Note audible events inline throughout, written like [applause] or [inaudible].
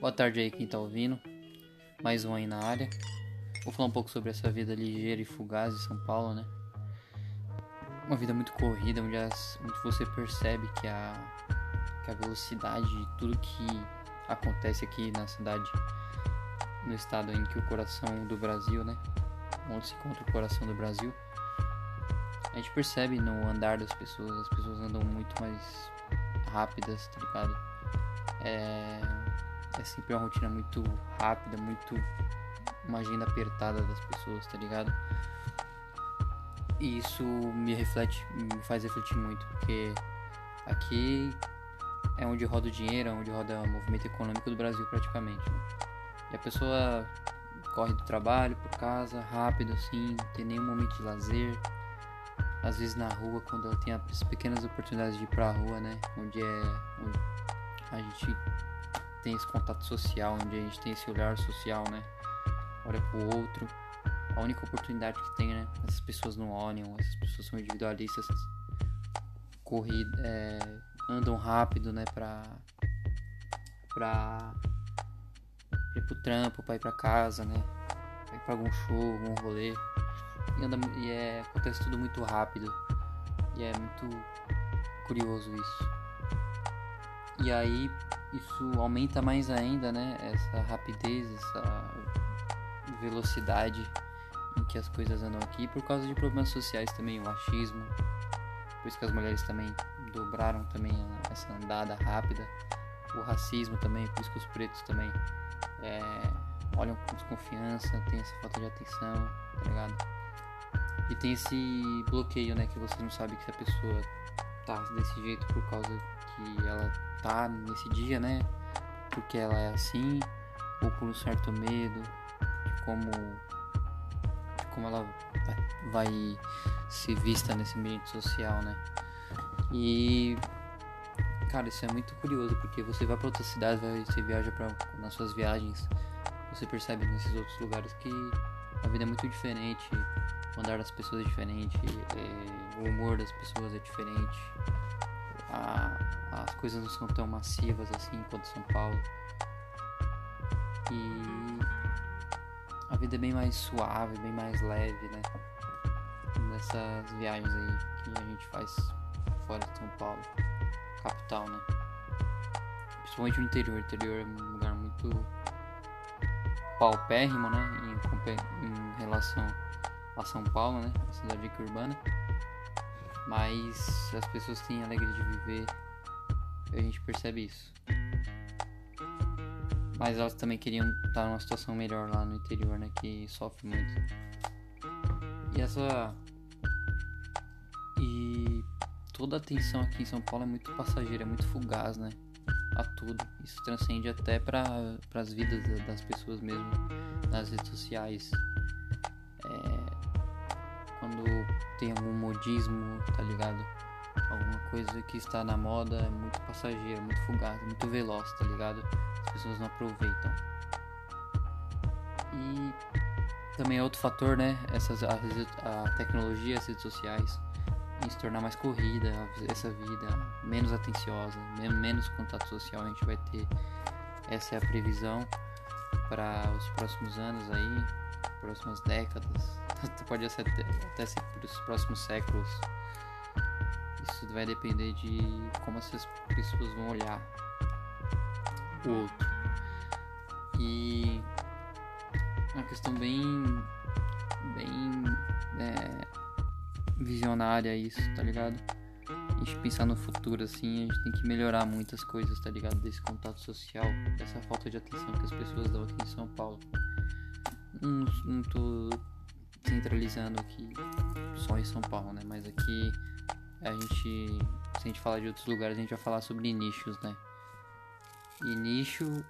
Boa tarde aí quem tá ouvindo. Mais um aí na área. Vou falar um pouco sobre essa vida ligeira e fugaz de São Paulo, né? Uma vida muito corrida, onde, as, onde você percebe que a, que a velocidade de tudo que acontece aqui na cidade, no estado em que o coração do Brasil, né? Onde se encontra o coração do Brasil. A gente percebe no andar das pessoas, as pessoas andam muito mais rápidas, tá ligado? É, é sempre uma rotina muito rápida, muito uma agenda apertada das pessoas, tá ligado? E isso me reflete, me faz refletir muito, porque aqui é onde roda o dinheiro, é onde roda o movimento econômico do Brasil praticamente. Né? E a pessoa corre do trabalho por casa, rápido assim, não tem nenhum momento de lazer. Às vezes na rua, quando ela tem as pequenas oportunidades de ir pra rua, né? Onde é. Onde a gente tem esse contato social, onde a gente tem esse olhar social, né? Olha pro outro. A única oportunidade que tem, né? Essas pessoas não olham, essas pessoas são individualistas, corrida, é, andam rápido, né? Pra, pra, ir pro trampo, pra ir pra casa, né? Pra ir pra algum show, algum rolê. E, anda, e é, acontece tudo muito rápido. E é muito curioso isso. E aí isso aumenta mais ainda, né? Essa rapidez, essa velocidade em que as coisas andam aqui por causa de problemas sociais também, o machismo. Por isso que as mulheres também dobraram também essa andada rápida. O racismo também, por isso que os pretos também é, olham com desconfiança, tem essa falta de atenção, tá ligado? E tem esse bloqueio, né? Que você não sabe que a pessoa tá desse jeito por causa que ela tá nesse dia, né? Porque ela é assim, ou por um certo medo de como, de como ela vai, se vista nesse ambiente social, né? E cara, isso é muito curioso porque você vai para outra cidade, você viaja para nas suas viagens, você percebe nesses outros lugares que a vida é muito diferente, o andar das pessoas é diferente, é, o humor das pessoas é diferente, a, as coisas não são tão massivas assim quanto São Paulo. E a vida é bem mais suave, bem mais leve, né? Nessas viagens aí que a gente faz fora de São Paulo, capital, né? Principalmente no interior. O interior é um lugar muito paupérrimo, né? Em, em relação a São Paulo, né? A cidade urbana. Mas as pessoas têm alegria de viver. A gente percebe isso. Mas elas também queriam estar numa situação melhor lá no interior, né? Que sofre muito. E essa. E toda a atenção aqui em São Paulo é muito passageira, é muito fugaz, né? A tudo. Isso transcende até para as vidas das pessoas mesmo nas redes sociais. É, quando tem algum modismo, tá ligado? Alguma coisa que está na moda é muito passageira, muito fugaz, muito veloz, tá ligado? As pessoas não aproveitam. E também é outro fator, né? Essas, a, a tecnologia, as redes sociais, em se tornar mais corrida, essa vida menos atenciosa, menos contato social a gente vai ter. Essa é a previsão para os próximos anos aí, próximas décadas, [laughs] pode ser até, até ser os próximos séculos. Isso vai depender de como essas pessoas vão olhar o outro. E uma questão bem bem é, visionária isso, tá ligado? A gente pensar no futuro assim, a gente tem que melhorar muitas coisas, tá ligado? Desse contato social, dessa falta de atenção que as pessoas dão aqui em São Paulo. Não, não tô centralizando aqui só em São Paulo, né? Mas aqui a gente, se a gente falar de outros lugares, a gente vai falar sobre nichos, né? E nicho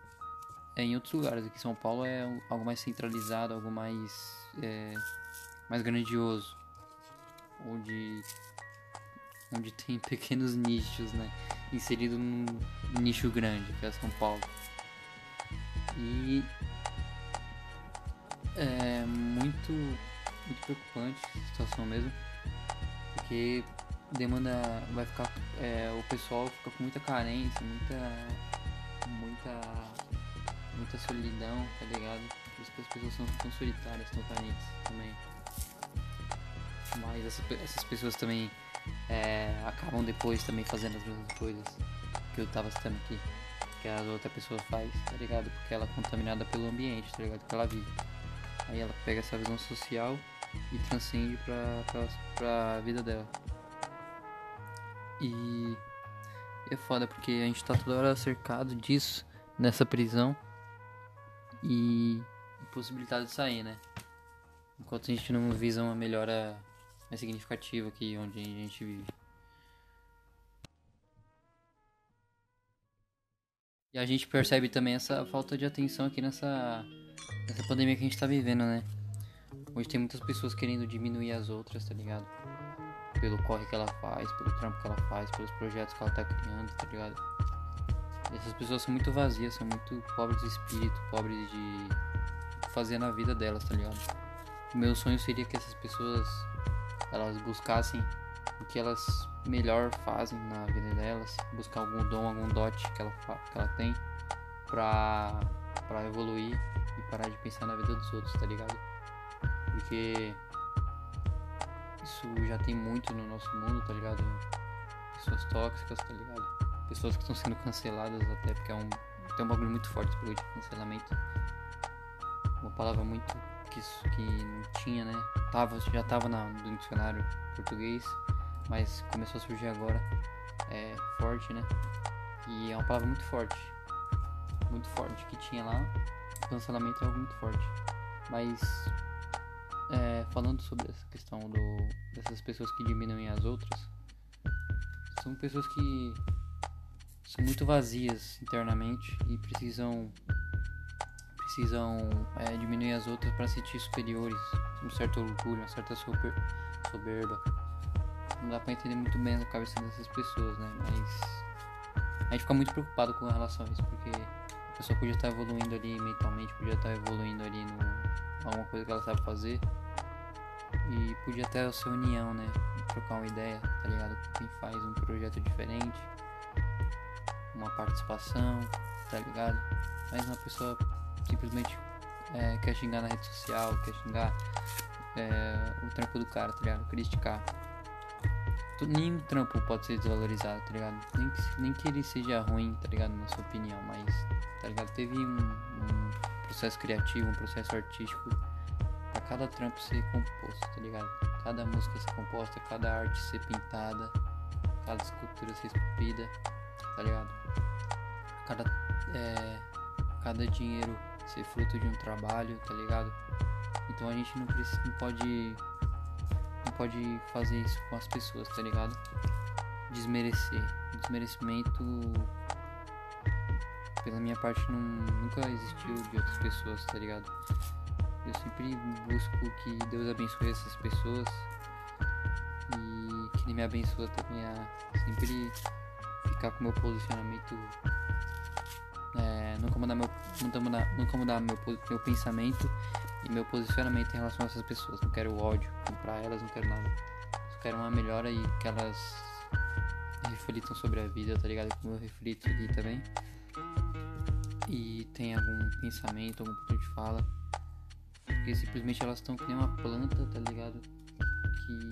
é em outros lugares. Aqui em São Paulo é algo mais centralizado, algo mais é, mais grandioso, onde onde tem [laughs] pequenos nichos, né? Inserido num nicho grande, que é São Paulo. E é muito muito preocupante a situação mesmo, porque demanda vai ficar é, o pessoal fica com muita carência, muita muita muita solidão, tá ligado? Por isso que as pessoas são tão solitárias, tão carentes também. Mas essa, essas pessoas também é, acabam depois também fazendo as mesmas coisas que eu tava citando aqui. Que a outra pessoa faz, tá ligado? Porque ela é contaminada pelo ambiente, tá ligado? Que ela vive. Aí ela pega essa visão social e transcende pra, pra vida dela. E é foda porque a gente tá toda hora cercado disso, nessa prisão. E impossibilitado de sair, né? Enquanto a gente não visa uma melhora mais significativa aqui onde a gente vive. E a gente percebe também essa falta de atenção aqui nessa, nessa pandemia que a gente tá vivendo, né? Hoje tem muitas pessoas querendo diminuir as outras, tá ligado? Pelo corre que ela faz, pelo trampo que ela faz, pelos projetos que ela tá criando, tá ligado? E essas pessoas são muito vazias, são muito pobres de espírito, pobres de fazer na vida delas, tá ligado? Meu sonho seria que essas pessoas elas buscassem o que elas melhor fazem na vida delas, buscar algum dom, algum dote que ela, que ela tem pra, pra evoluir e parar de pensar na vida dos outros, tá ligado? Porque isso já tem muito no nosso mundo, tá ligado? Pessoas tóxicas, tá ligado? Pessoas que estão sendo canceladas até porque é um. Tem um bagulho muito forte esse de cancelamento. Uma palavra muito que, que não tinha, né? Tava, já tava na, no dicionário português, mas começou a surgir agora. É forte, né? E é uma palavra muito forte. Muito forte que tinha lá. Cancelamento é algo muito forte. Mas é, falando sobre essa questão do, dessas pessoas que diminuem as outras, são pessoas que são muito vazias internamente e precisam precisam é, diminuir as outras para sentir superiores, um certo orgulho, uma certa super, soberba. Não dá para entender muito bem a cabeça dessas pessoas, né? Mas a gente fica muito preocupado com relação a isso, porque a pessoa podia estar evoluindo ali mentalmente, podia estar evoluindo ali no alguma coisa que ela sabe fazer e podia até ser união, né? Trocar uma ideia, tá ligado? Quem faz um projeto diferente, uma participação, tá ligado? Mas uma pessoa simplesmente é, quer xingar na rede social, quer xingar é, o trampo do cara, tá ligado? Criticar. Nenhum trampo pode ser desvalorizado, tá ligado? Nem que, nem que ele seja ruim, tá ligado? Na sua opinião, mas, tá ligado? Teve um, um processo criativo, um processo artístico cada trampo ser composto, tá ligado? Cada música ser composta, cada arte ser pintada, cada escultura ser esculpida, tá ligado? Cada, é, cada dinheiro ser fruto de um trabalho, tá ligado? Então a gente não, precisa, não pode não pode fazer isso com as pessoas, tá ligado? Desmerecer. Desmerecimento pela minha parte não, nunca existiu de outras pessoas, tá ligado? Eu sempre busco que Deus abençoe essas pessoas e que Ele me abençoe também a sempre ficar com meu posicionamento é, nunca mudar meu nunca mudar, nunca mudar meu, meu pensamento e meu posicionamento em relação a essas pessoas. Não quero ódio comprar elas, não quero nada. Só quero uma melhora e que elas reflitam sobre a vida, tá ligado? Como eu reflito aqui também. E tem algum pensamento, algum ponto de fala. Porque simplesmente elas estão que nem uma planta, tá ligado?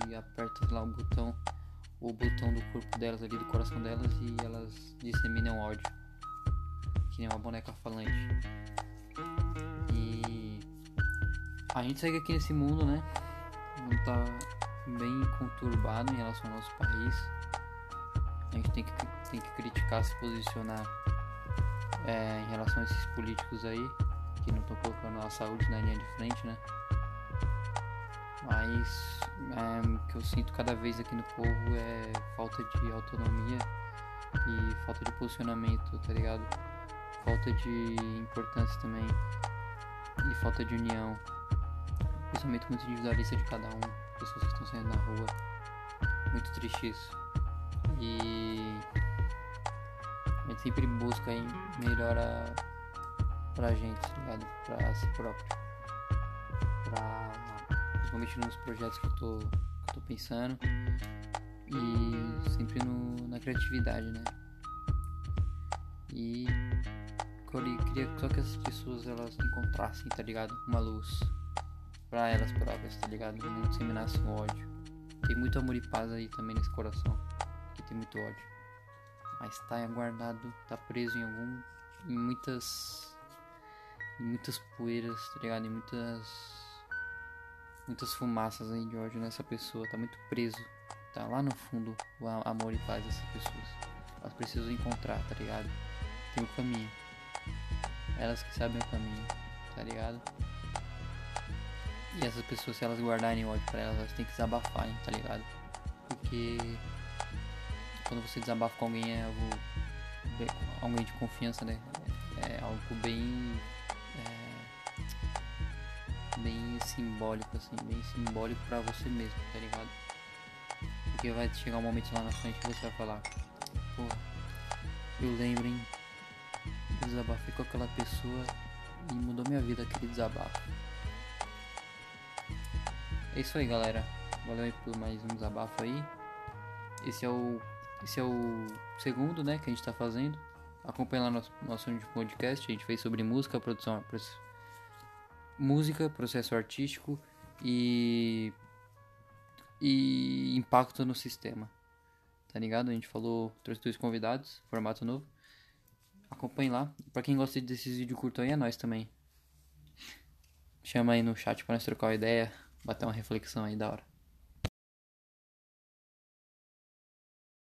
Que aperta lá o botão, o botão do corpo delas ali, do coração delas e elas disseminam ódio que nem uma boneca falante. E a gente segue aqui nesse mundo, né? O mundo tá bem conturbado em relação ao nosso país. A gente tem que, tem que criticar, se posicionar é, em relação a esses políticos aí, que não estão colocando a saúde na linha de frente, né? Mas é, o que eu sinto cada vez aqui no povo é falta de autonomia e falta de posicionamento, tá ligado? falta de importância também e falta de união, pensamento muito individualista de cada um, pessoas que estão saindo na rua, muito triste isso. E a gente sempre busca em melhora pra gente, tá ligado? Pra si próprio. Pra, principalmente nos projetos que eu tô, que eu tô pensando. E sempre no, na criatividade, né? E eu queria só que as pessoas elas encontrassem, tá ligado? Uma luz pra elas próprias, tá ligado? Não disseminassem ódio. Tem muito amor e paz aí também nesse coração, que tem muito ódio. Mas tá guardado, tá preso em algum. em muitas. Muitas poeiras, tá ligado? Em muitas. muitas fumaças aí de ódio nessa pessoa, tá muito preso. Tá lá no fundo o amor e paz dessas pessoas. Elas precisam encontrar, tá ligado? Tem o caminho. Elas que sabem o caminho, tá ligado? E essas pessoas, se elas guardarem ódio pra elas, elas têm que desabafar, hein, tá ligado? Porque quando você desabafa com alguém é algo alguém de confiança, né? É, é algo bem bem simbólico, assim, bem simbólico pra você mesmo, tá ligado? Porque vai chegar um momento lá na frente que você vai falar, pô, eu lembro, hein? Eu desabafei com aquela pessoa e mudou minha vida aquele desabafo. É isso aí, galera. Valeu aí por mais um desabafo aí. Esse é o esse é o segundo, né, que a gente tá fazendo. Acompanha lá nosso nosso podcast, a gente fez sobre música, produção, música, processo artístico e e impacto no sistema. Tá ligado? A gente falou, trouxe dois convidados, formato novo. Acompanhe lá. Pra quem gosta desses vídeos curtos aí, é nós também. Chama aí no chat pra nós trocar uma ideia, bater uma reflexão aí da hora.